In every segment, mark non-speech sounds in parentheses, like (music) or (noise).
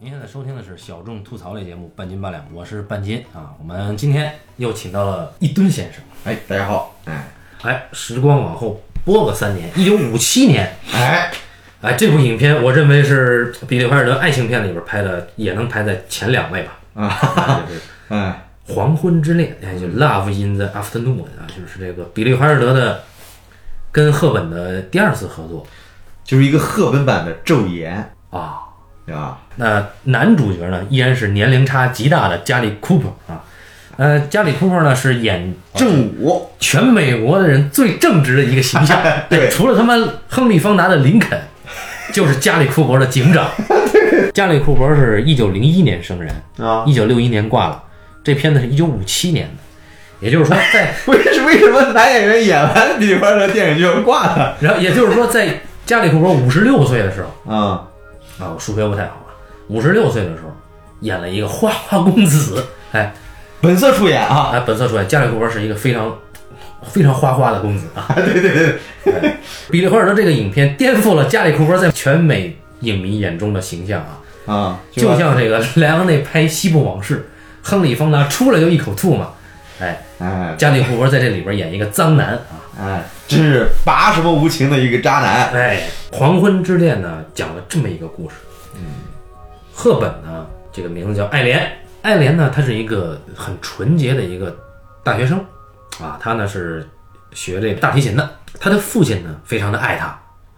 您现在收听的是小众吐槽类节目《半斤八两》，我是半斤啊。我们今天又请到了一吨先生。哎，大家好，哎哎，时光往后拨个三年，一九五七年，哎，哎，这部影片我认为是比利怀尔德爱情片里边拍的，也能排在前两位吧。啊，就是哎，《黄昏之恋》，哎，就《Love in the Afternoon》啊，就是这个比利怀尔德的跟赫本的第二次合作就是一个赫本版的昼颜，啊。对吧？那男主角呢，依然是年龄差极大的加里·库珀啊。呃，加里·库珀呢是演正午，全美国的人最正直的一个形象，(laughs) 对除了他妈亨利·方达的林肯，就是加里·库珀的警长。加里·库珀是一九零一年生人，啊，一九六一年挂了。这片子是一九五七年的，也就是说在，(laughs) 为是为什么男演员演完比利怀尔德电影就要挂了？然后也就是说在加里·库珀五十六岁的时候啊，啊，我数学不太好啊，五十六岁的时候演了一个花花公子，哎。本色出演啊，哎，本色出演，加里·库珀是一个非常非常花花的公子啊。对对对，哎比利·怀尔德这个影片颠覆了加里·库珀在全美影迷眼中的形象啊，啊，就像这个莱昂内拍《西部往事》，亨利·方达出来就一口吐嘛。哎，哎加里·库珀在这里边演一个脏男啊。哎，真是拔什么无情的一个渣男，哎，《黄昏之恋》呢，讲了这么一个故事。嗯，赫本呢，这个名字叫爱莲。爱莲呢，她是一个很纯洁的一个大学生，啊，她呢是学这个大提琴的。她的父亲呢，非常的爱她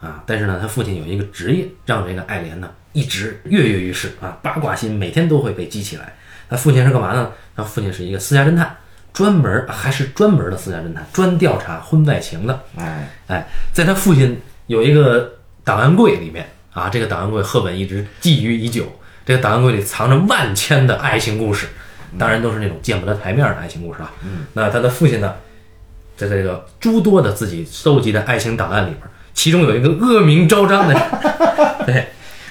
啊，但是呢，她父亲有一个职业，让这个爱莲呢一直跃跃欲试啊，八卦心每天都会被激起来。她父亲是干嘛呢？她父亲是一个私家侦探，专门还是专门的私家侦探，专调查婚外情的。哎，哎，在他父亲有一个档案柜里面啊，这个档案柜赫本一直觊觎已久。这个档案柜里藏着万千的爱情故事，当然都是那种见不得台面的爱情故事啊。嗯，那他的父亲呢，在这个诸多的自己收集的爱情档案里边，其中有一个恶名昭彰的，(laughs) 对，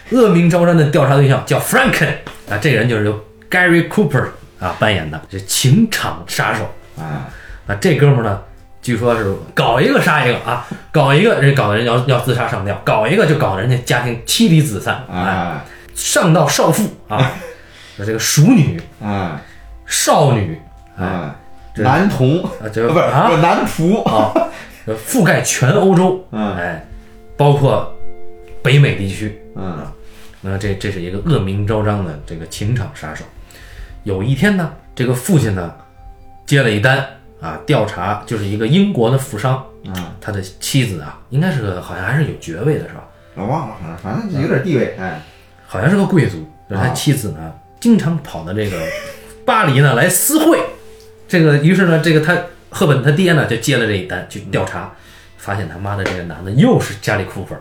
恶名昭彰的调查对象叫 Franken 啊，这个人就是由 Gary Cooper 啊扮演的，这情场杀手。啊。那，这哥们儿呢，据说是搞一个杀一个啊，搞一个人搞的人要要自杀上吊，搞一个就搞得人家家庭妻离子散，啊，哎，上到少妇啊，(laughs) 这个熟女、啊，少女啊，男童，啊，这 (laughs) 不是啊男仆，啊，覆盖全欧洲，(laughs) 啊哎，包括北美地区，嗯，那这这是一个恶名昭彰的这个情场杀手。有一天呢，这个父亲呢接了一单啊，调查就是一个英国的富商，嗯，他的妻子啊，应该是个好像还是有爵位的是吧？我忘了，反正反正有点地位，哎，好像是个贵族。就是他啊妻子呢，经常跑到这个 (laughs) 巴黎呢来私会。这个于是呢，这个他赫本他爹呢就接了这一单去调查，发现他妈的这个男的又是加里·库珀，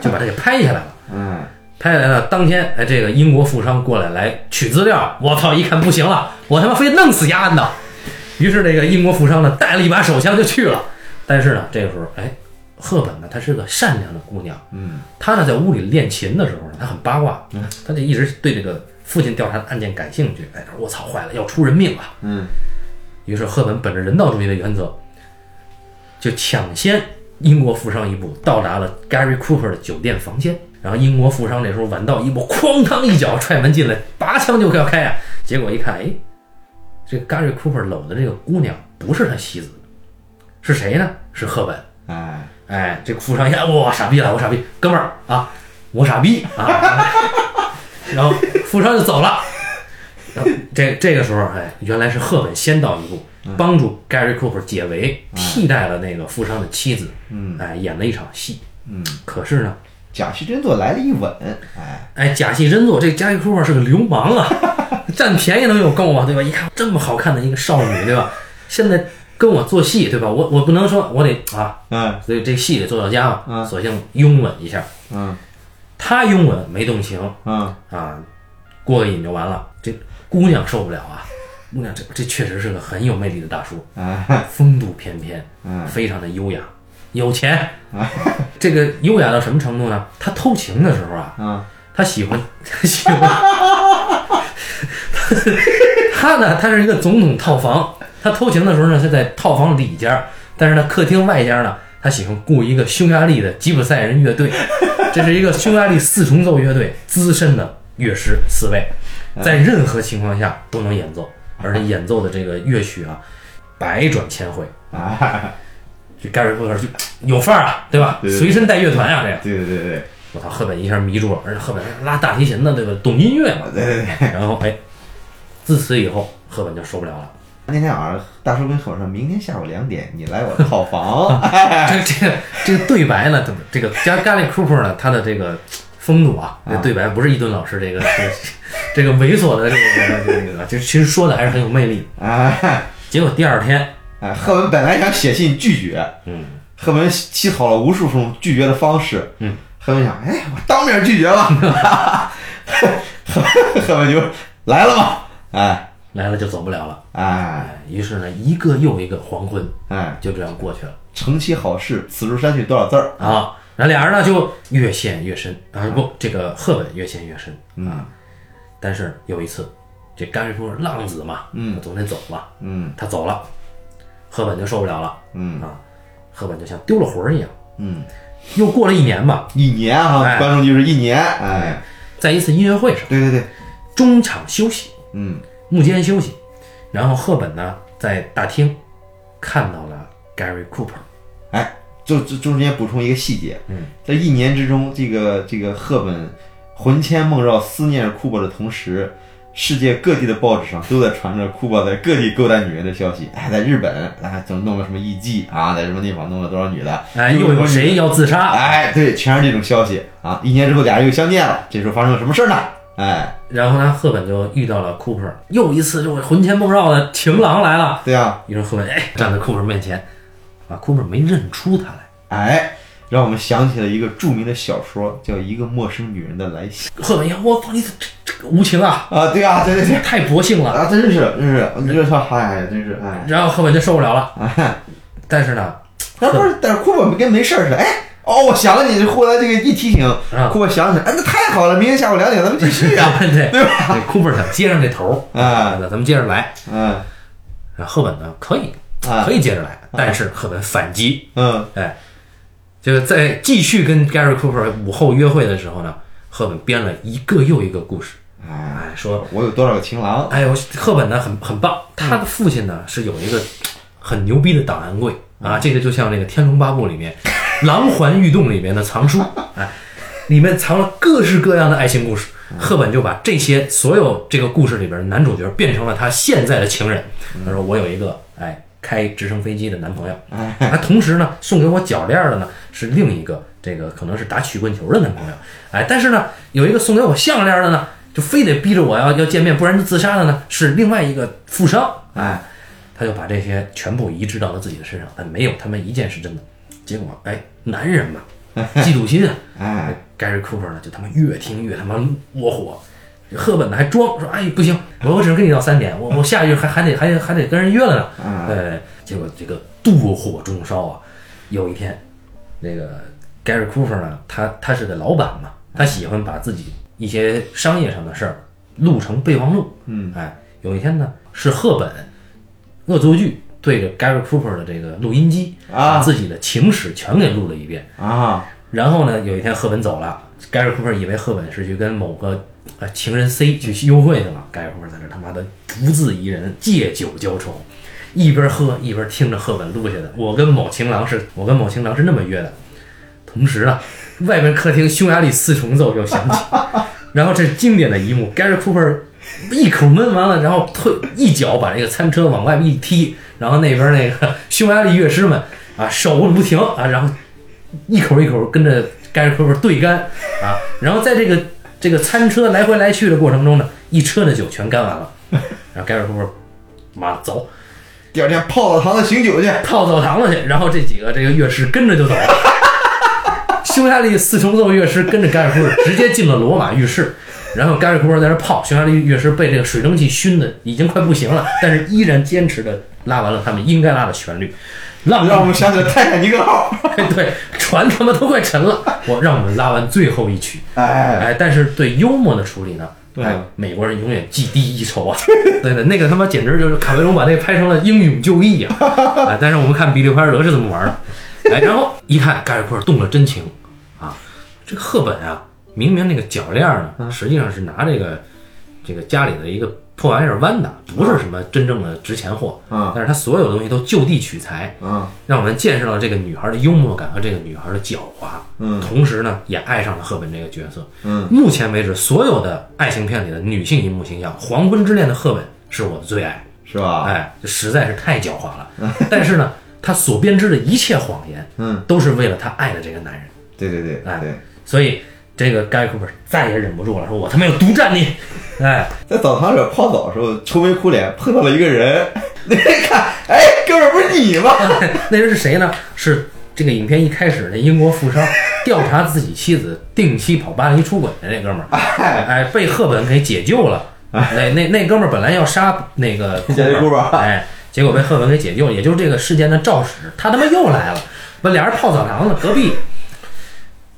就把他给拍下来了。嗯，拍下来了，当天哎，这个英国富商过来来取资料，我操，一看不行了，我他妈非弄死丫的。于是这个英国富商呢带了一把手枪就去了，但是呢，这个时候哎，赫本呢她是个善良的姑娘，嗯，她呢在屋里练琴的时候呢，她很八卦，嗯她就一直对这个父亲调查的案件感兴趣。哎，她说我操，坏了，要出人命了。嗯，于是赫本本着人道主义的原则，就抢先英国富商一步到达了 Gary Cooper 的酒店房间。然后英国富商这时候晚到一步，哐当一脚踹门进来，拔枪就要开啊！结果一看，哎，这 Gary Cooper 搂的这个姑娘不是他妻子，是谁呢？是赫本。哎，哎，这个富商一看，哇，傻逼了，我傻逼，哥们儿啊，我傻逼啊！(laughs) 然后富商就走了。然后这这个时候，哎，原来是赫本先到一步，帮助 Gary Cooper 解围，替代了那个富商的妻子，嗯，哎，演了一场戏。嗯，可是呢，假戏真做来了一吻，哎，哎，假戏真做，这 Gary Cooper 是个流氓啊，(laughs) 占便宜能有够吗？对吧？一看这么好看的一个少女，对吧？现在跟我做戏，对吧？我我不能说我得啊，嗯所以这戏得做到家嘛，嗯索性拥吻一下。嗯他拥吻没动情嗯，啊，过个瘾就完了。这姑娘受不了啊，姑娘这这确实是个很有魅力的大叔，啊，风度翩翩，嗯非常的优雅，有钱。(laughs) 这个优雅到什么程度呢？他偷情的时候啊，嗯他喜欢他喜欢他呢，他是一个总统套房。他偷情的时候呢，他在套房里间，但是呢，客厅外间呢，他喜欢雇一个匈牙利的吉普赛人乐队，这是一个匈牙利四重奏乐队资深的乐师四位，在任何情况下都能演奏，而且演奏的这个乐曲啊，百转千回。啊，这盖瑞库克就有范儿啊，对吧？对对对随身带乐团啊，这个对对对对我操，赫本一下迷住了，而且赫本拉大提琴的，对吧？懂音乐嘛。对对对。(laughs) 然后哎，自此以后，赫本就受不了了。那天晚上，大叔跟赫本说，明天下午两点你来我的套房。(laughs) 这这个这个对白呢，怎么这个加咖喱 Cooper 呢，他的这个风度啊，这对白不是伊顿老师这个这个这个猥琐的这个这个这个，就其实说的还是很有魅力。啊结果第二天，哎，赫本本来想写信拒绝，嗯，赫本起草了无数种拒绝的方式，嗯，赫本想，哎，我当面拒绝吧，赫赫本就来了嘛，哎来了就走不了了。哎哎，于是呢，一个又一个黄昏哎，就这样过去了成其好事，此处删去多少字儿？啊。然后俩人呢就越陷越深啊，不，这个赫本越陷越深啊。但是有一次，这甘瑞夫浪子嘛，嗯，总得走嘛，嗯他走了，赫本就受不了了嗯。啊，赫本就像丢了魂儿一样。嗯，又过了一年吧，一年哈，哎观众就是一年，哎，在一次音乐会上，对对对，中场休息，嗯。幕间休息，然后赫本呢在大厅看到了 Gary Cooper，哎，就就中间补充一个细节，嗯，在一年之中，这个这个赫本魂牵梦绕思念着库珀的同时，世界各地的报纸上都在传着库珀在各地勾搭女人的消息。哎，在日本，哎，怎么弄了什么艺妓啊，在什么地方弄了多少女的？哎，又有谁要自杀？哎，对，全是这种消息啊！一年之后，俩人又相见了，这时候发生了什么事儿呢？哎，然后呢，赫本就遇到了 Cooper，又一次这种魂牵梦绕的情郎来了。对啊，于是赫本哎站在 Cooper 面前，啊，Cooper 没认出他来。哎，让我们想起了一个著名的小说，叫《一个陌生女人的来信赫本呀，我操，你这这这个无情啊，》啊！对啊，对对对，太薄幸了。啊，真是真是，你这说，哎，真是哎。然后赫本就受不了了。哎，但是呢，但不是，但是库珀跟没事儿似的。哎，哦，我想了你，后来这个一提醒，啊库珀想起来，哎，那太好了，明天下午两点咱们继续啊。(laughs) 对对，Cooper 想接上这头儿 (laughs) 啊那咱们接着来。嗯然后赫本呢，可以啊可以接着来，但是赫本反击，嗯哎，就是在继续跟 Gary Cooper 午后约会的时候呢，赫本编了一个又一个故事，哎，哎，说，我有多少个情郎？哎呦，赫本呢很很棒，他的父亲呢是有一个很牛逼的档案柜啊，这个就像那个《天龙八部》里面 (laughs) 狼环玉洞里面的藏书，哎，里面藏了各式各样的爱情故事。赫本就把这些所有这个故事里边的男主角变成了他现在的情人。他说：“我有一个哎开直升飞机的男朋友，啊，同时呢送给我脚链的呢是另一个这个可能是打曲棍球的男朋友，哎，但是呢有一个送给我项链的呢，就非得逼着我要要见面，不然就自杀的呢是另外一个富商，哎，他就把这些全部移植到了自己的身上，但没有他们一件是真的。结果哎，男人嘛，(laughs) 嫉妒心啊，哎，Gary Cooper 呢，就他妈越听越他妈窝火。赫本呢还装说：“哎，不行，我我只能跟你到三点，我我下去还还得还得还得跟人约了呢。”嗯对，结果这个妒火中烧啊！有一天，那个 Gary Cooper 呢，他他是个老板嘛，他喜欢把自己一些商业上的事儿录成备忘录。嗯，哎，有一天呢，是赫本恶作剧对着 Gary Cooper 的这个录音机，啊把自己的情史全给录了一遍。啊，然后呢，有一天赫本走了，Gary Cooper 以为赫本是去跟某个呃情人 C 去幽会去了，Gary Cooper 在这他妈的独自一人借酒浇愁，一边喝一边听着赫本录下的。我跟某情郎是，我跟某情郎是那么约的。同时啊，外面客厅匈牙利四重奏又响起，(laughs) 然后这是经典的一幕，Gary Cooper 一口闷完了，然后退一脚把这个餐车往外面一踢，然后那边那个 (laughs) 匈牙利乐师们啊手不停啊，然后一口一口跟着盖瑞科夫对干啊，然后在这个这个餐车来回来去的过程中呢，一车的酒全干完了，(laughs) 然后盖瑞科夫妈走第二天泡澡堂子醒酒去。泡澡堂子去，然后这几个这个乐师跟着就走了。(laughs) 匈牙利四重奏乐师跟着盖瑞库尔直接进了罗马浴室，然后盖瑞库尔在那泡，匈牙利乐师被这个水蒸气熏的已经快不行了，但是依然坚持的拉完了他们应该拉的旋律，浪让我们想起了泰坦尼克号。(laughs) 对船他妈都快沉了，(laughs) 我让我们拉完最后一曲，哎，哎，但是对幽默的处理呢，对。哎，美国人永远技低一筹啊！(laughs) 对对，那个他妈简直就是卡梅隆把那个拍成了英勇就义啊！哎，但是我们看比利怀尔德是怎么玩的，哎，然后一看盖瑞库尔动了真情。啊，这个赫本啊明明那个脚链呢，实际上是拿这个这个家里的一个破玩意儿弯的，不是什么真正的值钱货。嗯但是他所有的东西都就地取材，嗯让我们见识到这个女孩的幽默感和这个女孩的狡猾。嗯同时呢，也爱上了赫本这个角色。嗯，目前为止，所有的爱情片里的女性荧幕形象，《黄昏之恋》的赫本是我的最爱。是吧？哎，这实在是太狡猾了。(laughs) 但是呢，她所编织的一切谎言，嗯，都是为了她爱的这个男人。对对对哎对，所以这个盖库珀再也忍不住了，说我他妈要独占你！哎，在澡堂里泡澡的时候，愁眉苦脸碰到了一个人，(laughs) 那人一看，哎，哥们儿不是你吗？(laughs) 那人是谁呢？是这个影片一开始那英国富商 (laughs) 调查自己妻子定期跑巴黎出轨的那哥们儿，哎，被赫本给解救了。哎，那那哥们儿本来要杀那个哎，结果被赫本给解救了，也就是这个事件的肇始。他他妈又来了，不俩人泡澡堂子隔壁。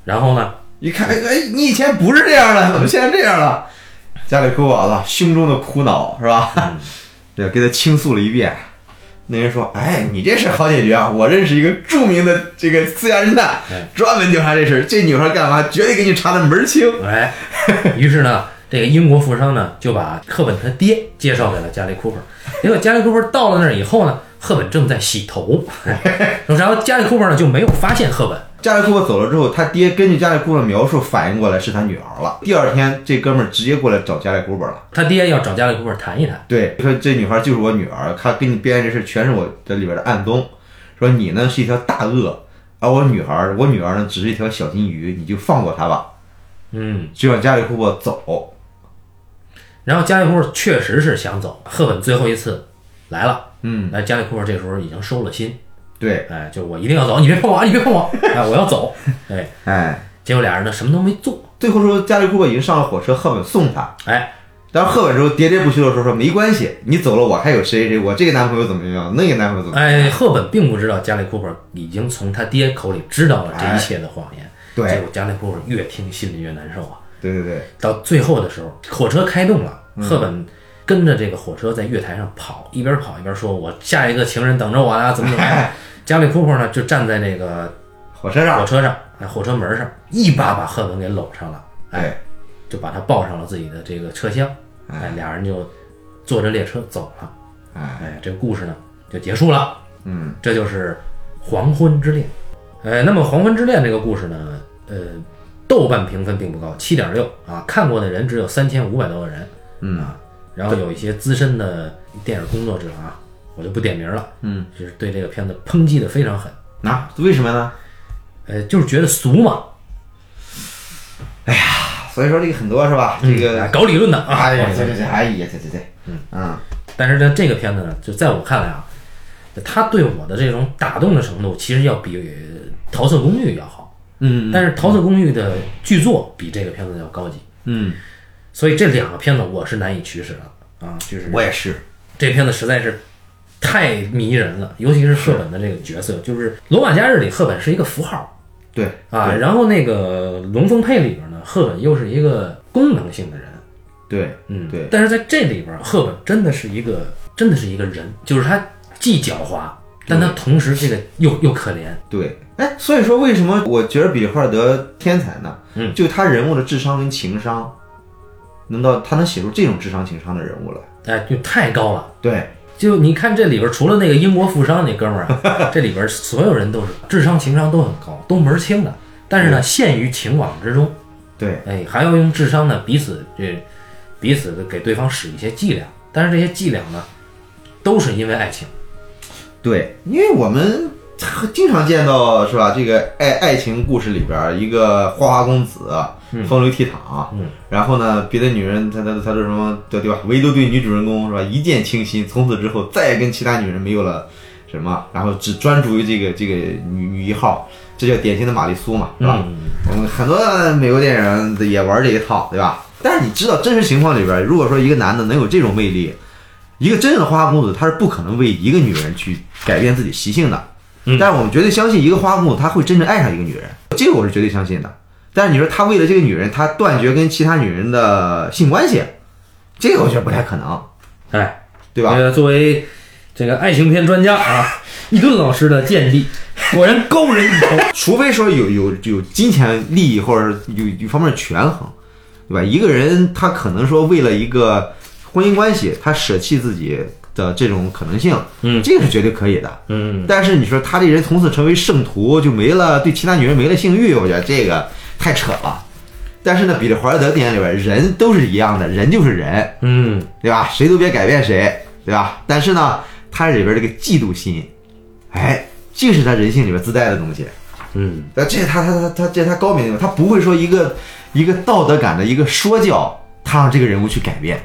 然后呢，一看，哎，你以前不是这样的，怎么现在这样了？家里哭完了，胸中的苦恼是吧？(laughs) 对，给他倾诉了一遍。那人说：“哎，你这事好解决啊！我认识一个著名的这个私家侦探哎，专门调查这事。这女孩干嘛，绝对给你查的门儿清。哎，于是呢，这个英国富商呢就把赫本他爹介绍给了加里库珀。结果加里库珀到了那儿以后呢，赫本正在洗头，(laughs) 然后加里库珀呢就没有发现赫本。加里库珀走了之后，他爹根据加里库珀描述反应过来是他女儿了。第二天，这哥们儿直接过来找加里库珀了。他爹要找加里库珀谈一谈。对，说这女孩就是我女儿，他给你编这事全是我这里边的暗踪。说你呢是一条大鳄，而我女孩，我女儿呢只是一条小金鱼，你就放过她吧。嗯，就让加里库珀走。然后加里库珀确实是想走，赫本最后一次来了。嗯，哎，加里库珀这时候已经收了心，对，哎，就我一定要走，你别碰我啊，(laughs) 你别碰我，(laughs) 哎，我要走。哎，哎，结果俩人呢什么都没做，最后说加里库珀已经上了火车，赫本送他。哎，但是赫本之后喋喋不休的说说没关系，你走了我还有谁谁，我这个男朋友怎么样，那个男朋友怎么样？哎，赫本并不知道加里库珀已经从他爹口里知道了这一切的谎言。结对果加里库珀越听心里越难受啊。对对对，到最后的时候，火车开动了，嗯赫本跟着这个火车在月台上跑，一边跑一边说：“我下一个情人等着我呀，怎么怎么样。” (laughs) 加里库珀呢就站在那个火车上，火车上，哎，火车门上，一把把赫本给搂上了，哎，哎，就把他抱上了自己的这个车厢，哎，俩人就坐着列车走了，哎，哎，这个故事呢就结束了。嗯，这就是《黄昏之恋》。哎，那么《黄昏之恋》这个故事呢，呃，豆瓣评分并不高，七点六啊，看过的人只有三千五百多个人，嗯。啊，然后有一些资深的电影工作者啊，我就不点名了，嗯，就是对这个片子抨击的非常狠，那、为什么呢？呃，就是觉得俗嘛，哎呀所以说这个很多是吧？这个哎搞理论的啊，哎呀，对对对，哎呀，对对对，嗯。啊但是呢，这个片子呢，就在我看来啊，他对我的这种打动的程度，其实要比《桃色公寓》要好。嗯。但是《桃色公寓》的剧作比这个片子要高级，嗯，所以这两个片子我是难以取舍的。啊。就是我也是，这片子实在是太迷人了，尤其是赫本的这个角色，就是《罗马假日》里赫本是一个符号。对啊，然后那个《龙凤配》里边呢，赫本又是一个功能性的人，对嗯，对。但是在这里边，赫本真的是一个，真的是一个人，就是他既狡猾，但他同时这个又又可怜。对，哎，所以说为什么我觉得比利·霍尔德天才呢？嗯，就他人物的智商跟情商，能到他能写出这种智商情商的人物来。哎，就太高了。对，就你看这里边，除了那个英国富商那哥们儿啊，(laughs) 这里边所有人都是智商情商都很高，都门儿清的。但是呢，陷于情网之中，对，哎，还要用智商呢彼此这彼此的给对方使一些伎俩。但是这些伎俩呢，都是因为爱情。对，因为我们经常见到是吧？这个爱爱情故事里边儿，一个花花公子，风流倜傥，嗯，然后呢，别的女人他他他说什么对对吧？唯独对女主人公是吧？一见倾心，从此之后再也跟其他女人没有了什么，然后只专注于这个这个女女一号，这叫典型的玛丽苏嘛，是吧？嗯，很多美国电影也玩这一套，对吧？但是你知道真实情况里边，如果说一个男的能有这种魅力，一个真正的花花公子，他是不可能为一个女人去改变自己习性的。嗯但是我们绝对相信一个花花公子他会真正爱上一个女人，这个我是绝对相信的。但是你说他为了这个女人，他断绝跟其他女人的性关系，这个我觉得不太可能，哎，对吧？呃，作为这个爱情片专家啊，(laughs) 一顿老师的见地，果然高人一筹。除非说有有有金钱利益或者有有方面的权衡，对吧？一个人他可能说为了一个婚姻关系，他舍弃自己的这种可能性，嗯这个是绝对可以的。嗯，但是你说他这人从此成为圣徒，就没了对其他女人没了性欲，我觉得这个太扯了。但是呢，彼得怀尔德电影里边人都是一样的，人就是人，嗯，对吧？谁都别改变谁，对吧？但是呢，他里边这个嫉妒心，哎，这是他人性里边自带的东西。嗯，那这他他他他这是他高明的地方，他不会说一个一个道德感的一个说教，他让这个人物去改变。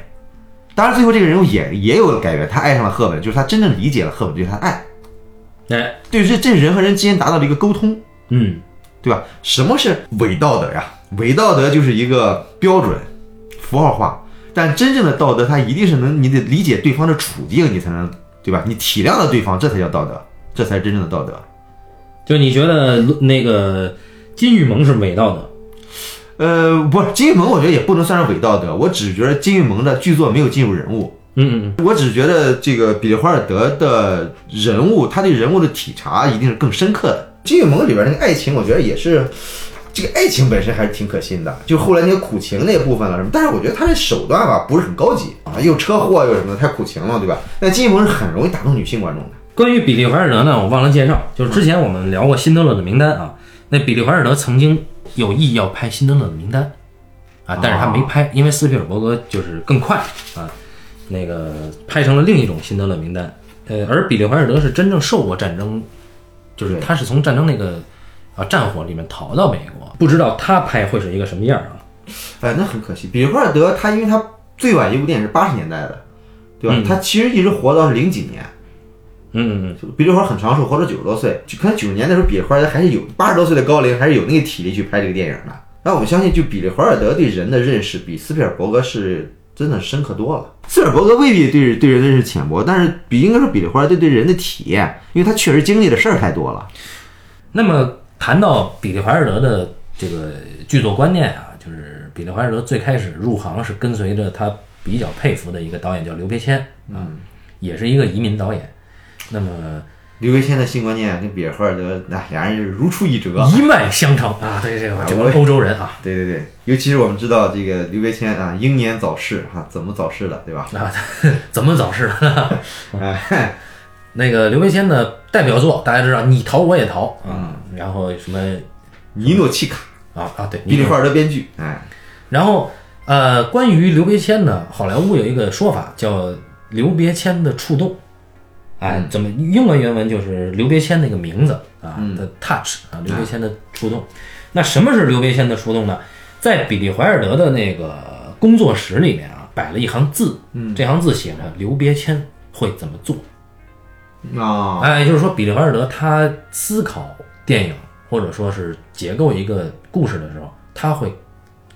当然，最后这个人物也也有了改变，他爱上了赫本，就是他真正理解了赫本对他的爱，哎，对这这人和人之间达到了一个沟通，嗯，对吧？什么是伪道德呀？伪道德就是一个标准符号化，但真正的道德，它一定是能你得理解对方的处境，你才能对吧？你体谅了对方，这才叫道德，这才是真正的道德。就你觉得那个金玉萌是伪道德？呃，不是金玉盟，我觉得也不能算是伪道德。我只是觉得金玉盟的剧作没有进入人物，嗯嗯我只觉得这个比利华尔德的人物，他对人物的体察一定是更深刻的。金玉盟里边那个爱情，我觉得也是，这个爱情本身还是挺可信的。就后来那个苦情那部分了什么，但是我觉得他的手段吧不是很高级啊，又车祸又什么的，太苦情了，对吧？但金玉盟是很容易打动女性观众的。关于比利怀尔德呢，我忘了介绍，就是之前我们聊过《辛德勒的名单》啊，那比利怀尔德曾经有意要拍《辛德勒的名单》啊，但是他没拍，因为斯皮尔伯格就是更快啊，那个拍成了另一种《辛德勒名单》。呃，而比利怀尔德是真正受过战争，就是他是从战争那个啊战火里面逃到美国，不知道他拍会是一个什么样啊？哎，那很可惜。比利怀尔德他因为他最晚一部电影是八十年代的，对吧？嗯他其实一直活到零几年。嗯比利华很长寿，活到九十多岁。就可能九十年代时候，比利华尔德还是有八十多岁的高龄，还是有那个体力去拍这个电影的。但我相信，就比利华尔德对人的认识比斯皮尔伯格是真的深刻多了。斯皮尔伯格未必对对人认识浅薄，但是比应该说比利华尔德对人的体验，因为他确实经历的事儿太多了。那么谈到比利怀尔德的这个剧作观念啊，就是比利怀尔德最开始入行是跟随着他比较佩服的一个导演叫刘别谦啊，也是一个移民导演。那么刘维谦的性观念跟比尔霍尔德，那俩人是如出一辙。一脉相承。啊，对这个这个欧洲人啊。对对对，尤其是我们知道这个刘维谦啊，英年早逝哈、怎么早逝的，对吧？啊，(laughs) 怎么早逝的？(laughs) 哎，(laughs) 那个刘别谦的代表作大家知道，你逃我也逃啊，然后什么尼诺契卡，啊啊对，比利赫尔德编剧，哎，然后呃，关于刘别谦呢，好莱坞有一个说法叫刘别谦的触动，哎，怎么英文原文就是刘别谦那个名字啊的 touch 啊，刘别谦的触动。那什么是刘别谦的触动呢？在比利怀尔德的那个工作室里面啊，摆了一行字，这行字写着刘别谦会怎么做。啊，哎，就是说，比利怀尔德他思考电影或者说是结构一个故事的时候，他会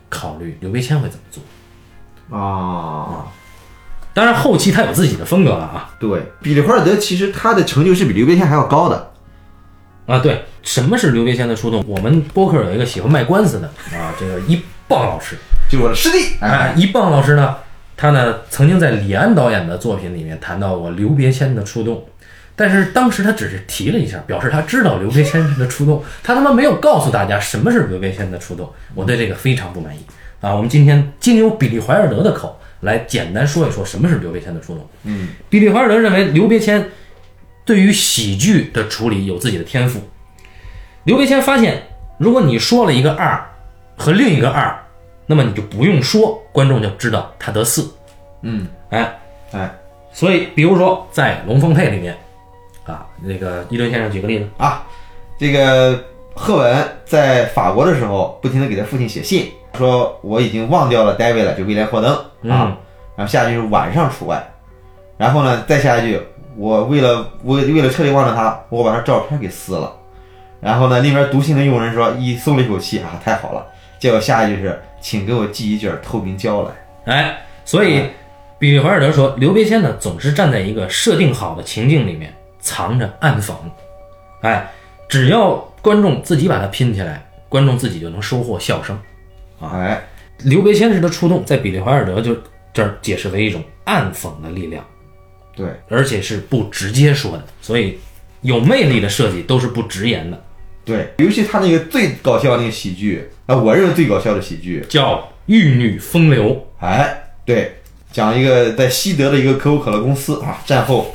考虑刘别谦会怎么做。啊，当然，后期他有自己的风格了啊对，比利华尔德其实他的成就是比刘别谦还要高的。啊！对，什么是刘别谦的触动？我们播客有一个喜欢卖官司的啊，这个一棒老师，就是我的师弟，哎，一棒老师呢，他呢曾经在李安导演的作品里面谈到过刘别谦的触动，但是当时他只是提了一下，表示他知道刘别谦的触动，他他妈没有告诉大家什么是刘别谦的触动，我对这个非常不满意啊！我们今天经由比利怀尔德的口来简单说一说什么是刘别谦的触动。嗯，比利华尔德认为刘别谦对于喜剧的处理有自己的天赋。刘别谦发现，如果你说了一个二和另一个二，那么你就不用说，观众就知道他得四。嗯，哎，哎所以比如说在《龙凤配》里面，啊，那个伊顿先生举个例子，啊，这个赫文在法国的时候，不停的给他父亲写信，说我已经忘掉了 David 了，就威廉霍登啊，然后下一句是晚上除外，然后呢再下一句，我为了我为了彻底忘了他，我把他照片给撕了，然后呢那边读信的佣人说一松了一口气啊，太好了，结果下一句是请给我寄一卷透明胶来。哎，所以比利怀尔德说，刘别谦呢总是站在一个设定好的情境里面，藏着暗讽。哎，只要观众自己把它拼起来，观众自己就能收获笑声。哎，刘别谦式的触动，在比利怀尔德就这儿解释为一种暗讽的力量，对，而且是不直接说的，所以有魅力的设计都是不直言的，对，尤其他那个最搞笑的那个喜剧啊，我认为最搞笑的喜剧，叫《玉女风流》。哎，对，讲一个在西德的一个可口可乐公司啊，战后，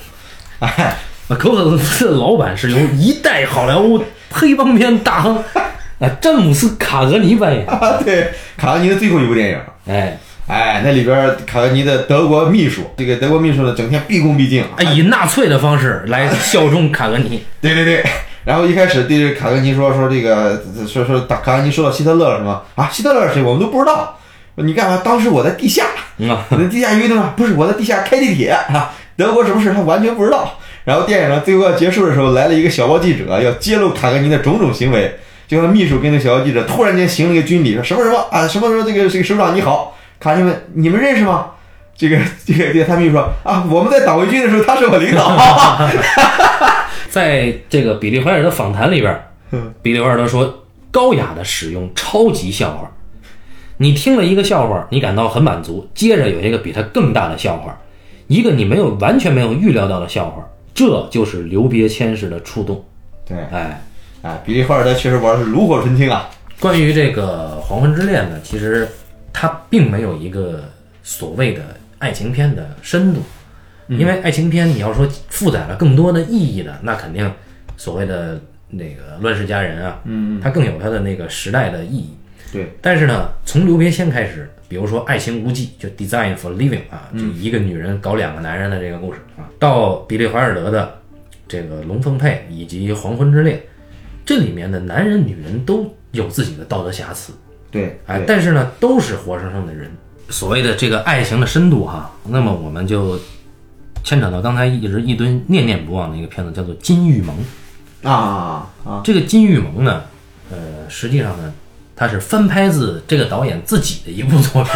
哎，可口可乐公司的老板是由一代好莱坞黑帮片大亨 (laughs) 啊詹姆斯卡格尼扮演。啊，对，卡格尼的最后一部电影，哎哎，那里边卡格尼的德国秘书，这个德国秘书呢，整天毕恭毕敬，哎，以纳粹的方式来效忠卡格尼。(laughs) 对对对。然后一开始对这个卡格尼说说这个说说卡格尼说到希特勒了什么啊？希特勒是谁？我们都不知道。你干嘛？当时我在地下，嗯啊，我在地下运动啊，不是我在地下开地铁啊。德国什么事他完全不知道。然后电影呢最后要结束的时候，来了一个小报记者，要揭露卡格尼的种种行为。就他秘书跟那小报记者突然间行了一个军礼，说什么什么啊，什么什么这个这个首长你好，卡尼问你们认识吗？这个这个这个他秘书说啊，我们在党卫军的时候他是我领导。在这个比利怀尔的访谈里边，比利怀尔德说，高雅的使用超级笑话。你听了一个笑话，你感到很满足，接着有一个比它更大的笑话，一个你没有完全没有预料到的笑话，这就是留别谦式的触动。对，哎，哎，比利华尔德确实玩的是炉火纯青啊。关于这个《黄昏之恋》呢，其实它并没有一个所谓的爱情片的深度，因为爱情片你要说负载了更多的意义的，那肯定所谓的那个《乱世佳人》啊，嗯，它更有它的那个时代的意义。对，但是呢，从刘别谦开始，比如说《爱情无忌》就《Design for Living》啊，就一个女人搞两个男人的这个故事啊，到比利怀尔德的这个《龙凤配》以及《黄昏之恋》，这里面的男人女人都有自己的道德瑕疵，对，哎，但是呢，都是活生生的人。所谓的这个爱情的深度哈，那么我们就牵扯到刚才一直一吨念念不忘的一个片子，叫做《金玉盟》。啊啊，这个《金玉盟》呢，呃，实际上呢，它是翻拍自这个导演自己的一部作品，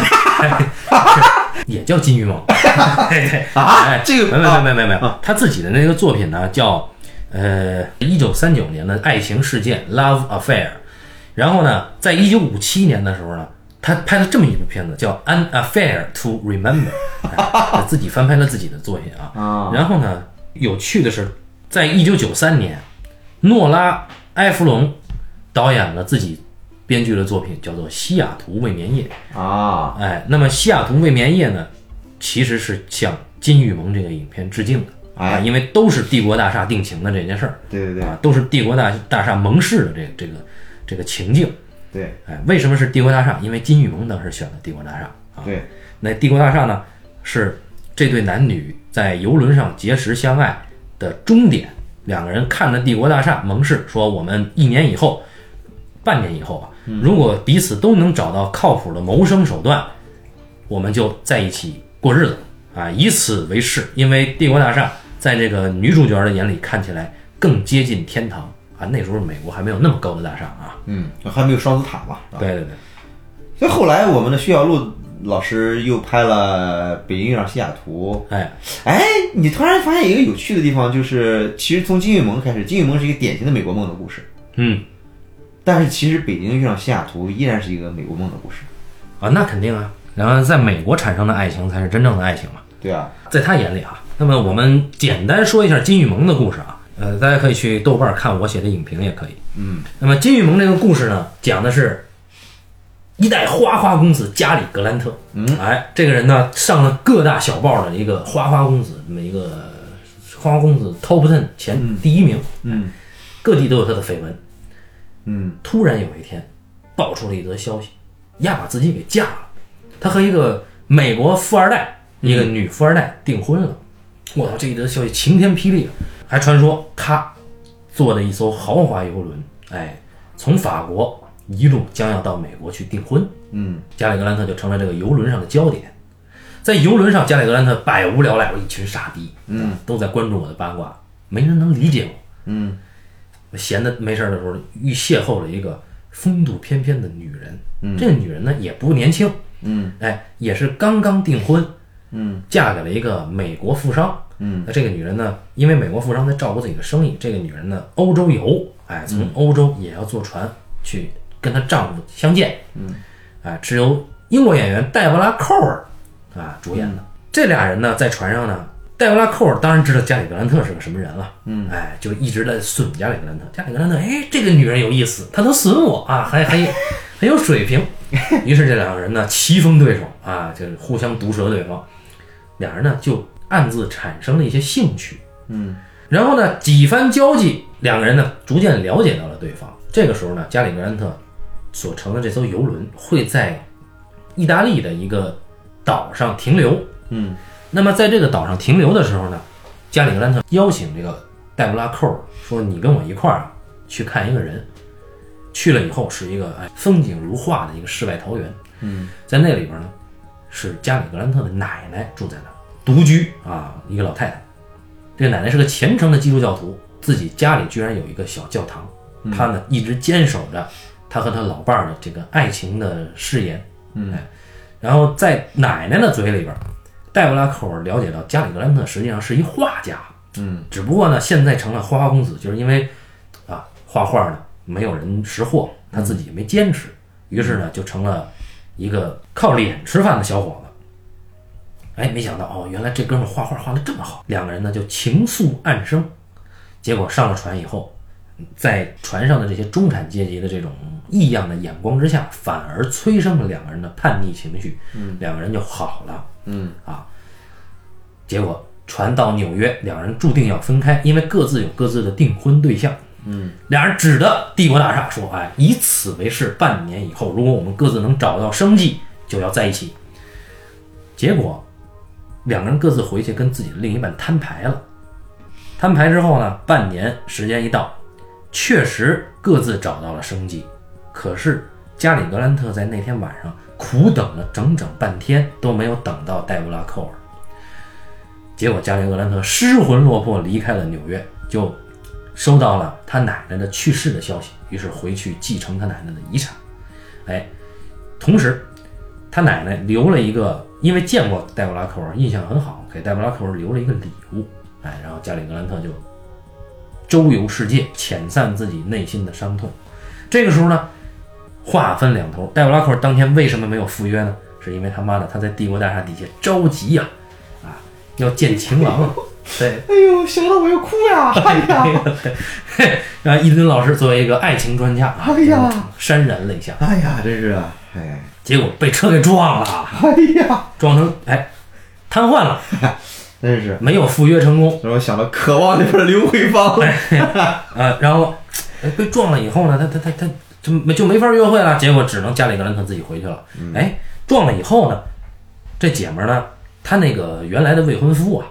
(laughs) 也叫《金玉盟》。(laughs) 对对啊哎这个没没没没没没，他自己的那个作品呢叫呃一九三九年的爱情事件《Love Affair》，然后呢，在一九五七年的时候呢，他拍了这么一部片子叫《An Affair to Remember》，(laughs) 哎自己翻拍了自己的作品啊。啊然后呢，有趣的是，在一九九三年，诺拉·埃弗隆导演了自己编剧的作品，叫做《西雅图未眠夜》。啊，哎，那么《西雅图未眠夜》呢，其实是向《金玉盟》这个影片致敬的。哎啊，因为都是帝国大厦定情的这件事儿对对对啊，都是帝国大大厦盟誓的这个这个这个情境。对哎，为什么是帝国大厦？因为金玉盟当时选的帝国大厦啊。对，那帝国大厦呢，是这对男女在游轮上结识相爱的终点。两个人看着帝国大厦盟誓，说我们一年以后、半年以后啊，如果彼此都能找到靠谱的谋生手段，我们就在一起过日子啊，以此为誓。因为帝国大厦在这个女主角的眼里看起来更接近天堂啊。那时候美国还没有那么高的大厦啊。嗯，还没有双子塔嘛？对对对。所以后来我们的徐小璐老师又拍了《北京遇上西雅图哎，》。哎，你突然发现一个有趣的地方，就是其实从金玉盟开始，金玉盟是一个典型的美国梦的故事，嗯但是其实《北京遇上西雅图》依然是一个美国梦的故事。啊，那肯定啊。然后在美国产生的爱情才是真正的爱情嘛。对啊，在他眼里啊，那么我们简单说一下金玉盟的故事啊，呃，大家可以去豆瓣看我写的影评也可以。嗯，那么金玉盟这个故事呢，讲的是一代花花公子加里格兰特。嗯，哎，这个人呢上了各大小报的一个花花公子，这么一个花花公子 top ten 前第一名，嗯各地都有他的绯闻。嗯突然有一天，爆出了一则消息，丫把自己给嫁了，他和一个美国富二代，一个女富二代订婚了。我操，这一则消息晴天霹雳，还传说他坐的一艘豪华游轮，哎，从法国一路将要到美国去订婚。嗯加里格兰特就成了这个游轮上的焦点。在游轮上，加里格兰特百无聊赖，我一群傻逼，嗯，都在关注我的八卦，没人能理解我。嗯我闲的没事的时候，遇邂逅了一个风度翩翩的女人。嗯，这个女人呢也不年轻，嗯。哎，也是刚刚订婚，嗯。嫁给了一个美国富商。嗯，那这个女人呢，因为美国富商在照顾自己的生意，这个女人呢欧洲游，哎，从欧洲也要坐船去跟她丈夫相见。嗯，哎，是由英国演员黛布拉·寇尔啊主演的。这俩人呢在船上呢戴维拉寇尔当然知道加里格兰特是个什么人了，嗯，哎，就一直在损加里格兰特。加里格兰特，哎，这个女人有意思，她能损我啊，还还很有水平。(laughs) 于是这两个人呢，棋逢对手啊，就是互相毒舌对方。两人呢就暗自产生了一些兴趣，嗯，然后呢几番交际，两个人呢逐渐了解到了对方。这个时候呢，加里格兰特所乘的这艘游轮会在意大利的一个岛上停留，嗯，那么在这个岛上停留的时候呢，加里格兰特邀请这个戴布拉寇尔说：“你跟我一块儿啊去看一个人。”去了以后是一个哎风景如画的一个世外桃源，嗯，在那里边呢是加里格兰特的奶奶住在那儿，独居啊，一个老太太。这个奶奶是个虔诚的基督教徒，自己家里居然有一个小教堂，她呢一直坚守着她和她老伴儿的这个爱情的誓言，嗯。哎，然后在奶奶的嘴里边，戴布拉寇尔了解到加里格兰特实际上是一画家，嗯，只不过呢现在成了花花公子，就是因为啊画画呢没有人识货，他自己也没坚持，于是呢就成了一个靠脸吃饭的小伙子。哎，没想到哦，原来这哥们画画画的这么好，两个人呢就情愫暗生。结果上了船以后，在船上的这些中产阶级的这种异样的眼光之下，反而催生了两个人的叛逆情绪。嗯，两个人就好了。嗯啊，结果船到纽约，两人注定要分开，因为各自有各自的订婚对象。嗯，两人指着帝国大厦说：“哎，以此为誓，半年以后，如果我们各自能找到生计，就要在一起。”结果，两个人各自回去跟自己的另一半摊牌了。摊牌之后呢，半年时间一到，确实各自找到了生计。可是加里格兰特在那天晚上苦等了整整半天，都没有等到戴布拉寇尔。结果加里格兰特失魂落魄离开了纽约，就收到了他奶奶的去世的消息，于是回去继承他奶奶的遗产。哎，同时他奶奶留了一个，因为见过戴布拉寇尔，印象很好，给戴布拉寇尔留了一个礼物。哎，然后加里格兰特就周游世界，遣散自己内心的伤痛。这个时候呢，话分两头，戴布拉克尔当天为什么没有赴约呢？是因为他妈的他在帝国大厦底下着急呀、啊，要见情郎啊。对，哎呦，想到我要哭呀！哎呀，然后伊顿老师作为一个爱情专家，啊哎呀，潸然泪下，哎呀，真是啊，哎，结果被车给撞了，哎呀，撞成哎瘫痪了，(laughs) 真是没有赴约成功。然后想到《渴望》里边的刘慧芳。呃，然后哎被撞了以后呢，他他他他就没就没法约会了，结果只能家里格兰特自己回去了。哎，撞了以后呢，这姐们儿呢，她那个原来的未婚夫啊，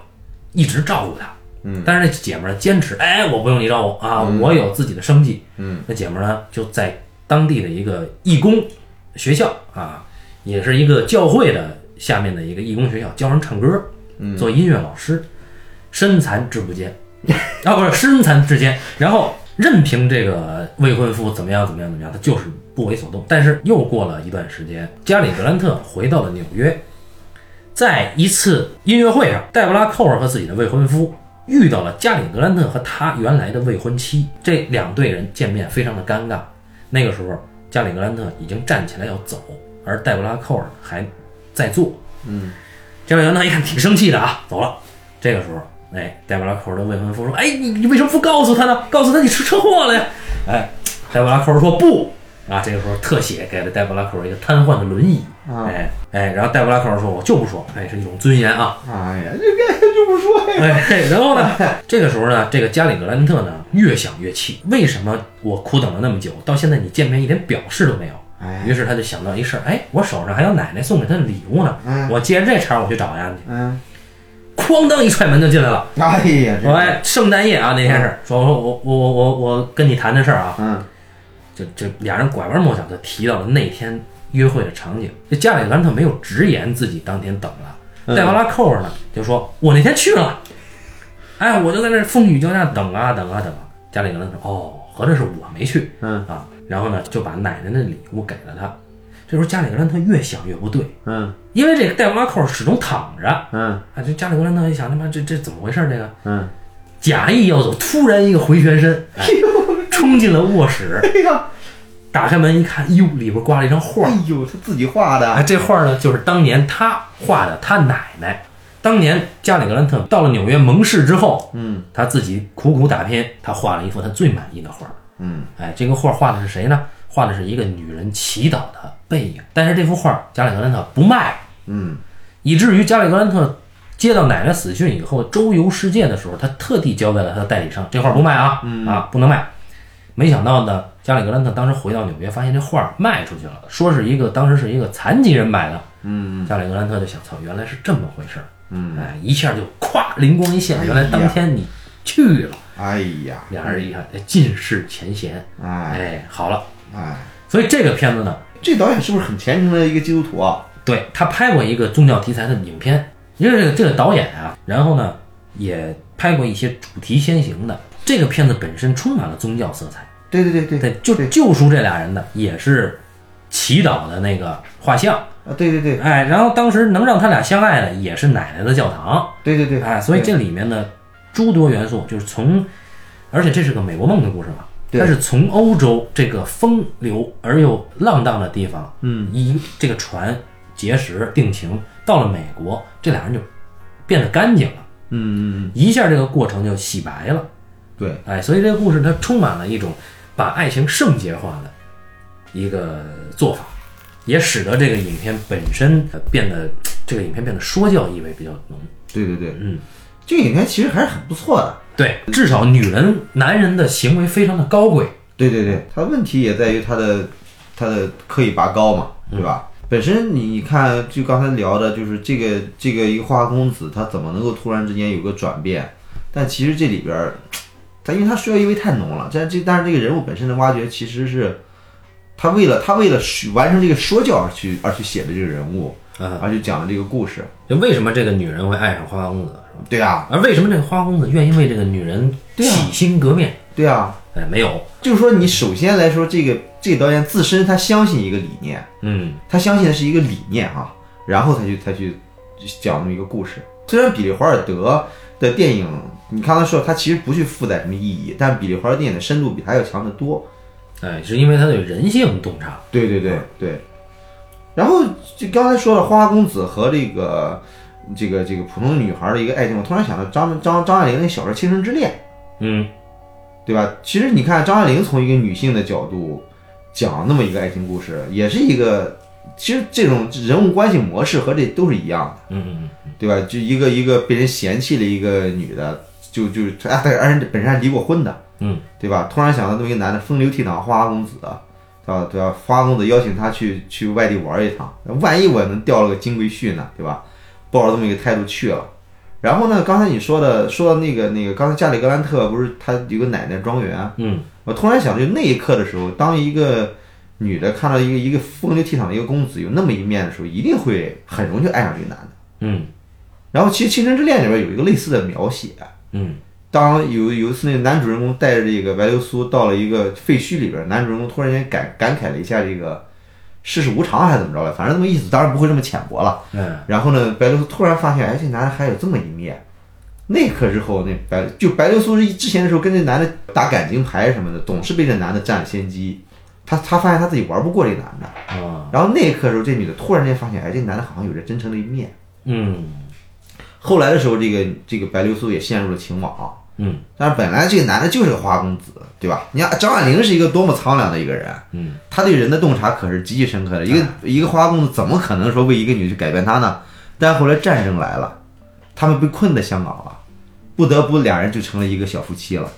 一直照顾她。嗯，但是这姐们儿坚持，哎，我不用你照顾啊，我有自己的生计。嗯，那姐们儿呢，就在当地的一个义工学校啊，也是一个教会的下面的一个义工学校，教人唱歌，嗯做音乐老师，身残志不坚，(laughs) 啊，不是身残志坚，然后任凭这个未婚夫怎么样怎么样怎么样，他就是不为所动。但是又过了一段时间，加里格兰特回到了纽约，在一次音乐会上，戴布拉寇尔和自己的未婚夫遇到了加里格兰特和他原来的未婚妻，这两对人见面非常的尴尬。那个时候，加里格兰特已经站起来要走，而戴布拉寇尔还在坐。嗯，加里格兰特一看挺生气的啊，走了。这个时候，哎，戴布拉寇尔的未婚夫说：“哎，你你为什么不告诉他呢？告诉他你出车祸了呀？”哎，戴布拉寇尔说：“不。”啊，这个时候特写给了戴布拉寇尔一个瘫痪的轮椅。啊哎哎，然后戴布拉寇尔说：“我就不说，哎，是一种尊严啊。”哎呀，这个就不说呀。哎，然后呢，这个时候呢，这个加里格兰特呢越想越气，为什么我苦等了那么久，到现在你见面一点表示都没有？哎，于是他就想到一事儿，哎，我手上还有奶奶送给他的礼物呢，嗯。我借着这茬我去找丫去，嗯，哐当一踹门就进来了。哎呀，这说哎，圣诞夜啊那天是说，我说我我我我我跟你谈的事儿啊，嗯。就就俩人拐弯抹角的提到了那天约会的场景。这加里格兰特没有直言自己当天等了，嗯。戴布拉扣着呢就说：“我那天去了，哎，我就在那儿风雨交加等啊等啊等啊。”加里格兰特说：“哦，合着是我没去。嗯。啊。”然后呢就把奶奶的礼物给了他。这时候加里格兰特越想越不对，嗯因为这个戴布拉寇始终躺着嗯啊。这加里格兰特一想，他妈这这怎么回事？这个嗯，假意要走，突然一个回旋身，哎冲进了卧室，哎呀，打开门一看，哟，里边挂了一张画哎。呦，他自己画的。哎，这画呢，就是当年他画的他奶奶当年加里格兰特到了纽约盟市之后，嗯他自己苦苦打拼，他画了一幅他最满意的画。嗯哎，这个画画的是谁呢？画的是一个女人祈祷的背影。但是这幅画加里格兰特不卖，嗯以至于加里格兰特接到奶奶死讯以后，周游世界的时候，他特地交代了他的代理商，这画不卖啊，啊，不能卖。没想到呢，加里格兰特当时回到纽约，发现这画卖出去了，说是一个当时是一个残疾人买的。嗯加里格兰特就想，操，原来是这么回事儿。嗯，哎，一下就咵灵光一现，原来当天你去了。哎呀，俩人一看，哎尽释前嫌，哎。哎，好了。哎，所以这个片子呢，这导演是不是很虔诚的一个基督徒啊？对他拍过一个宗教题材的影片，因为这个这个导演啊，然后呢也拍过一些主题先行的。这个片子本身充满了宗教色彩，对对对对。对，就救赎这俩人的也是祈祷的那个画像，啊，对对对。哎，然后当时能让他俩相爱的也是奶奶的教堂，对对对，哎，所以这里面的诸多元素就是从，而且这是个美国梦的故事嘛，对。它是从欧洲这个风流而又浪荡的地方，嗯，一这个船结识定情，到了美国，这俩人就变得干净了，嗯嗯一下这个过程就洗白了，对，哎，所以这个故事它充满了一种把爱情圣洁化的一个做法，也使得这个影片本身呃变得这个影片变得说教意味比较浓。对对对，嗯，这个影片其实还是很不错的。对，至少女人、男人的行为非常的高贵。对对对，它问题也在于它的它的刻意拔高嘛，对吧？本身你你看，就刚才聊的，就是这个这个一个花花公子，他怎么能够突然之间有个转变？但其实这里边儿，他因为他说教意味太浓了，但这但是这个人物本身的挖掘，其实是他为了他为了完成这个说教而去而去写的这个人物，啊，而去讲的这个故事。就为什么这个女人会爱上花花公子？对啊，而为什么这个花花公子愿意为这个女人对啊洗心革面？对啊，哎，没有，就是说你首先来说，这个这个导演自身他相信一个理念。嗯他相信的是一个理念啊，然后他去他去讲这么一个故事。虽然比利华尔德的电影，你刚才说他其实不去附带什么意义，但比利华尔德电影的深度比他要强得多。哎，是因为他对人性洞察。对对对对。然后就刚才说了，花花公子和这个这个这个普通女孩的一个爱情，我突然想到张张张爱玲那小说《倾城之恋》，嗯对吧？其实你看张爱玲从一个女性的角度讲那么一个爱情故事，也是一个，其实这种人物关系模式和这都是一样的。嗯嗯嗯对吧？就一个一个被人嫌弃的一个女的，就就啊，对，而且本身还离过婚的，嗯，对吧？突然想到这么一个男的风流倜傥花花公子，对吧？对吧？花花公子邀请他去去外地玩一趟，万一我能钓了个金龟婿呢，对吧？抱着这么一个态度去了。然后呢，刚才你说的说的那个那个，刚才加里格兰特不是他有个奶奶庄园，嗯。我突然想，就那一刻的时候，当一个女的看到一个一个风流倜傥的一个公子有那么一面的时候，一定会很容易就爱上这个男的。嗯。然后其实《倾城之恋》里边有一个类似的描写，嗯。当有有一次那个男主人公带着这个白流苏到了一个废墟里边，男主人公突然间感感慨了一下这个世事无常还是怎么着了，反正那么意思，当然不会这么浅薄了。嗯然后呢，白流苏突然发现，哎，这男的还有这么一面。那一刻之后，那白就白流苏之前的时候跟这男的打感情牌什么的，总是被这男的占了先机。他他发现他自己玩不过这男的，啊然后那一刻的时候，这女的突然间发现，哎，这男的好像有着真诚的一面。嗯后来的时候，这个这个白流苏也陷入了情网。嗯但是本来这个男的就是个花花公子，对吧？你看张爱玲是一个多么苍凉的一个人，嗯他对人的洞察可是极其深刻的。一个一个花花公子怎么可能说为一个女的去改变他呢？但后来战争来了，他们被困在香港了，不得不俩人就成了一个小夫妻了，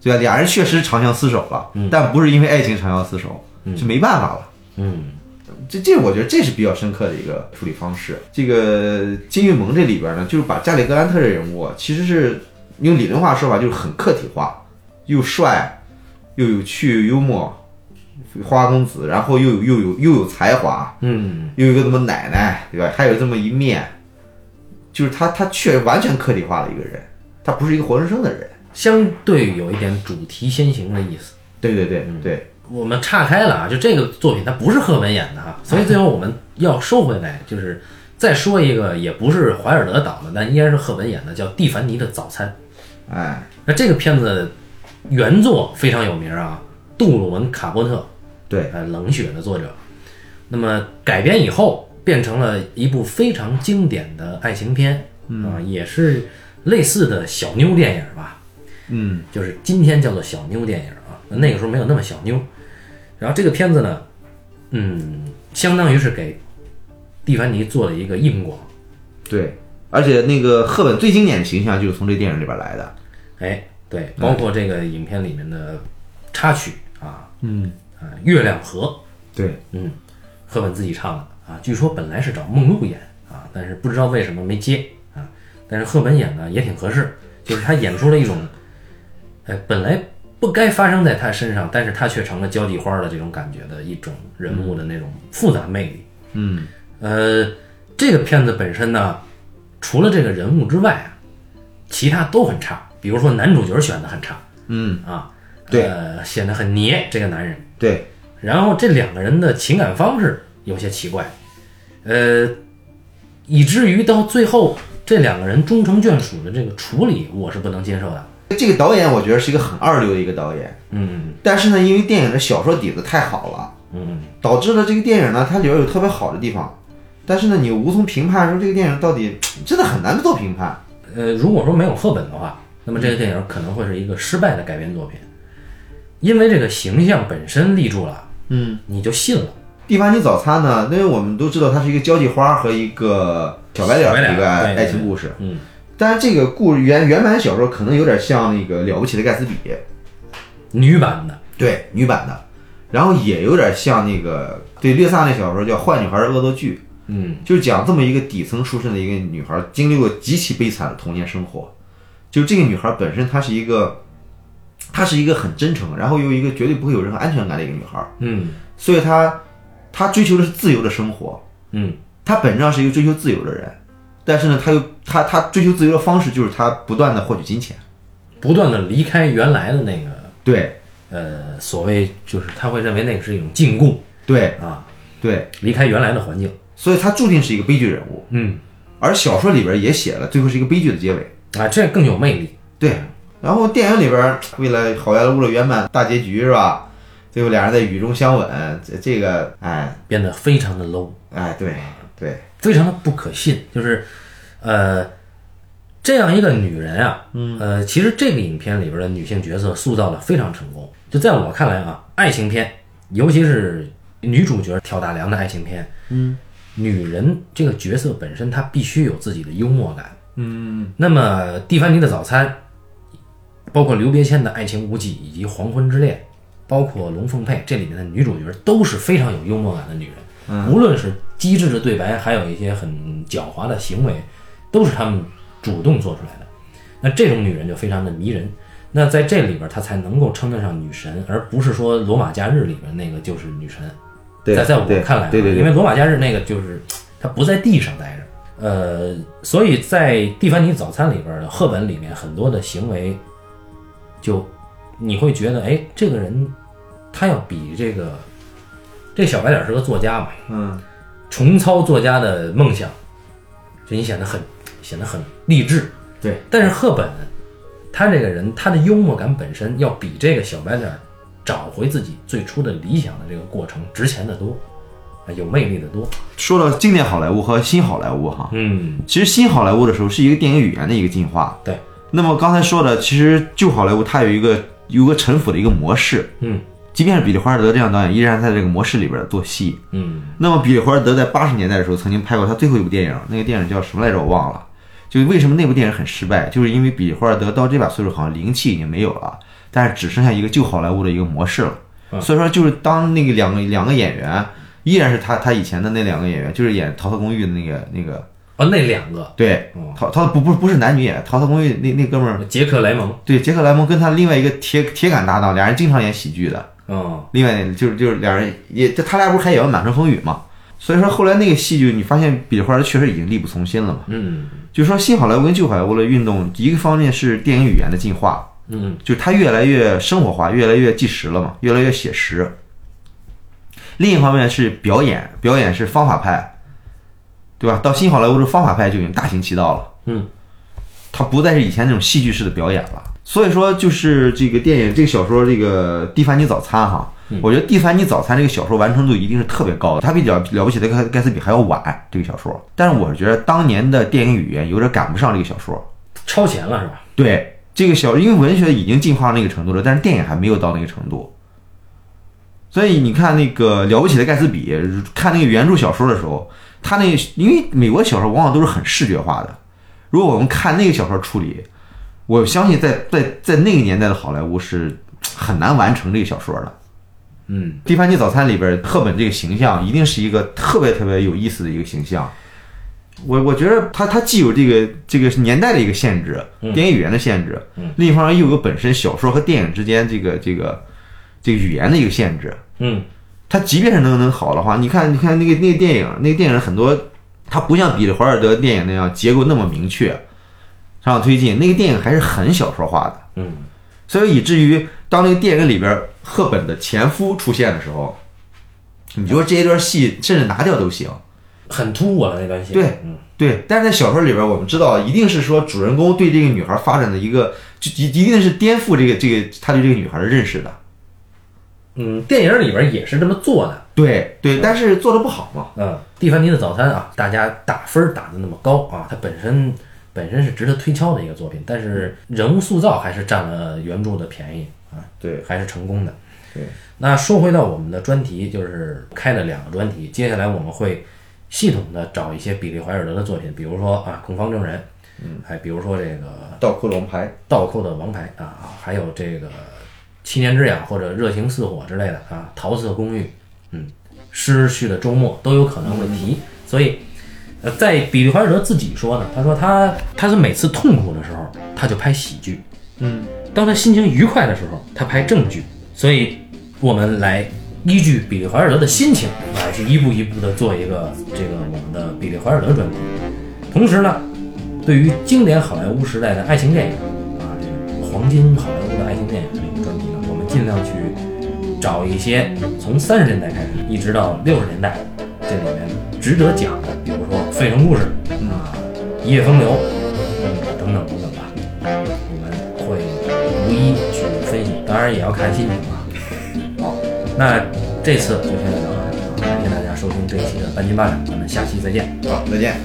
对吧？俩人确实长相厮守了，但不是因为爱情长相厮守，是没办法了。嗯这这，我觉得这是比较深刻的一个处理方式。这个《金玉盟》这里边呢，就是把加里格兰特这人物啊，其实是用理论化说法，就是很客体化，又帅，又有趣，又幽默，花花公子，然后又有又有又有才华，嗯又有一个什么奶奶，对吧？还有这么一面，就是他他确实完全客体化的一个人，他不是一个活生生的人。相对有一点主题先行的意思。对对对对，我们岔开了啊，就这个作品它不是赫本演的哈，所以最后我们要收回来，就是再说一个，也不是怀尔德导的，但依然是赫本演的，叫《蒂凡尼的早餐》。哎，那这个片子原作非常有名啊，杜鲁门·卡波特，对，呃，《冷血》的作者。那么改编以后，变成了一部非常经典的爱情片啊，也是类似的小妞电影吧。嗯，就是今天叫做小妞电影啊，那个时候没有那么小妞。然后这个片子呢，嗯，相当于是给蒂凡尼做了一个硬广。对，而且那个赫本最经典的形象就是从这电影里边来的。哎，对，包括这个影片里面的插曲啊，嗯，啊，月亮河，对，嗯，赫本自己唱的啊，据说本来是找梦露演啊，但是不知道为什么没接啊，但是赫本演呢也挺合适，就是他演出了一种，哎，本来不该发生在他身上，但是他却成了交际花的这种感觉的一种人物的那种复杂魅力。嗯，呃，这个片子本身呢，除了这个人物之外啊，其他都很差，比如说男主角选的很差嗯，啊，对呃，显得很黏这个男人。对，然后这两个人的情感方式有些奇怪，呃，以至于到最后这两个人终成眷属的这个处理，我是不能接受的。这个导演我觉得是一个很二流的一个导演，嗯但是呢，因为电影的小说底子太好了，嗯导致了这个电影呢，它里边有特别好的地方，但是呢，你无从评判说这个电影到底 (tsk) 真的很难做评判。呃，如果说没有赫本的话，那么这个电影可能会是一个失败的改编作品，因为这个形象本身立住了，嗯，你就信了。蒂凡尼早餐呢，因为我们都知道它是一个交际花和一个小白脸的一个爱情故事，嗯，但是这个故原原版小说可能有点像那个了不起的盖茨比，女版的，对女版的，然后也有点像那个对略萨那小说叫《坏女孩的恶作剧》，嗯。就是讲这么一个底层出身的一个女孩，经历过极其悲惨的童年生活。就这个女孩本身，她是一个，她是一个很真诚，然后又一个绝对不会有任何安全感的一个女孩，嗯。所以她她追求的是自由的生活。嗯。她本质上是一个追求自由的人，但是呢，她又她她追求自由的方式就是她不断的获取金钱。不断的离开原来的那个对。呃所谓就是她会认为那个是一种禁锢对。啊，对，离开原来的环境。所以他注定是一个悲剧人物。嗯而小说里边也写了，最后是一个悲剧的结尾。啊，这更有魅力。对，然后电影里边儿为了好莱坞的圆满大结局是吧？最后俩人在雨中相吻，这这个，哎变得非常的 low，哎，对对，非常的不可信。就是，呃，这样一个女人啊，嗯，呃，其实这个影片里边的女性角色塑造的非常成功。就在我看来啊，爱情片，尤其是女主角挑大梁的爱情片，嗯，女人这个角色本身她必须有自己的幽默感。嗯，那么蒂凡尼的早餐，包括刘别谦的爱情无忌以及黄昏之恋，包括龙凤配这里面的女主角都是非常有幽默感的女人。无论是机智的对白，还有一些很狡猾的行为，都是她们主动做出来的。那这种女人就非常的迷人。那在这里边，她才能够称得上女神，而不是说《罗马假日》里面那个就是女神。对在在我看来啊，对对对因为《罗马假日》那个就是他不在地上待着，呃，所以在《蒂凡尼早餐》里边的赫本里面很多的行为，就你会觉得，哎，这个人他要比这个这小白脸是个作家嘛，嗯，重操作家的梦想，就你显得很显得很励志。对，但是赫本他这个人，他的幽默感本身要比这个小白脸找回自己最初的理想的这个过程值钱的多，啊，有魅力的多。说到经典好莱坞和新好莱坞哈，嗯，其实新好莱坞的时候是一个电影语言的一个进化。对，那么刚才说的，其实旧好莱坞它有一个有个陈腐的一个模式，嗯即便是比利·华尔德这样导演，依然在这个模式里边做戏。嗯那么比利·华尔德在八十年代的时候曾经拍过他最后一部电影，那个电影叫什么来着？我忘了。就为什么那部电影很失败，就是因为比利·华尔德到这把岁数好像灵气已经没有了，但是只剩下一个旧好莱坞的一个模式了。所以说，就是当那个两个两个演员依然是他他以前的那两个演员，就是演《逃脱公寓》的那个那个哦，那两个对哦，逃逃不不不是男女演，《逃脱公寓》那那哥们儿杰克莱蒙，对杰克莱蒙跟他另外一个铁铁杆搭档，俩人经常演喜剧的。嗯另外就是就是俩人也，这他俩不是还演了《满城风雨》嘛？所以说后来那个戏剧，你发现比利·华尔德确实已经力不从心了嘛。嗯就是说新好莱坞跟旧好莱坞的运动，一个方面是电影语言的进化，嗯就是它越来越生活化，越来越纪实了嘛，越来越写实。另一方面是表演，表演是方法派，对吧？到新好莱坞的方法派就已经大行其道了。嗯，它不再是以前那种戏剧式的表演了。所以说就是这个电影这个小说这个《蒂凡尼早餐》哈，我觉得《蒂凡尼早餐》这个小说完成度一定是特别高的，它比了了不起的盖盖茨比还要晚这个小说，但是我觉得当年的电影语言有点赶不上这个小说。超前了是吧？对，这个小因为文学已经进化到那个程度了，但是电影还没有到那个程度。所以你看那个了不起的盖茨比，看那个原著小说的时候，他那因为美国小说往往都是很视觉化的，如果我们看那个小说处理，我相信在在在那个年代的好莱坞是很难完成这个小说的。嗯，《蒂凡尼早餐》里边赫本这个形象一定是一个特别特别有意思的一个形象。我我觉得它它既有这个这个年代的一个限制，电影语言的限制，另一方面又有本身小说和电影之间这个这个这个语言的一个限制。嗯，他即便是能能好的话，你看你看那个那个电影，那个电影很多，它不像比利华尔德电影那样结构那么明确，上推进，那个电影还是很小说化的。嗯，所以以至于当那个电影里边赫本的前夫出现的时候，你就说这一段戏甚至拿掉都行。很突兀了那段戏。对嗯，对，但是在小说里边，我们知道一定是说主人公对这个女孩发展的一个，就一一定是颠覆这个这个他对这个女孩的认识的。嗯，电影里边也是这么做的。对对，但是做的不好嘛。嗯，蒂凡尼的早餐啊，大家打分儿打的那么高啊，它本身本身是值得推敲的一个作品，但是人物塑造还是占了原著的便宜啊，对还是成功的。对，那说回到我们的专题，就是开了两个专题，接下来我们会系统的找一些比利怀尔德的作品，比如说啊《控方证人》，嗯，还比如说这个倒扣的王牌，倒扣的王牌啊，还有这个七年之痒或者热情似火之类的啊，桃色公寓，嗯，失去的周末都有可能会提。所以，呃，在比利怀尔德自己说呢，他说他他是每次痛苦的时候他就拍喜剧，嗯，当他心情愉快的时候他拍正剧。所以，我们来依据比利怀尔德的心情来去一步一步的做一个这个我们的比利怀尔德专题。同时呢，对于经典好莱坞时代的爱情电影啊，这个黄金好莱坞的爱情电影这个专题呢，我们尽量去找一些从三十年代开始一直到六十年代这里面值得讲的，比如说《费城故事》啊，《一夜风流》等等等等吧，我们会逐一去分析，当然也要看心情。那这次就先聊到这里啊，感谢大家收听这一期的半斤八两，咱们下期再见。好，再见。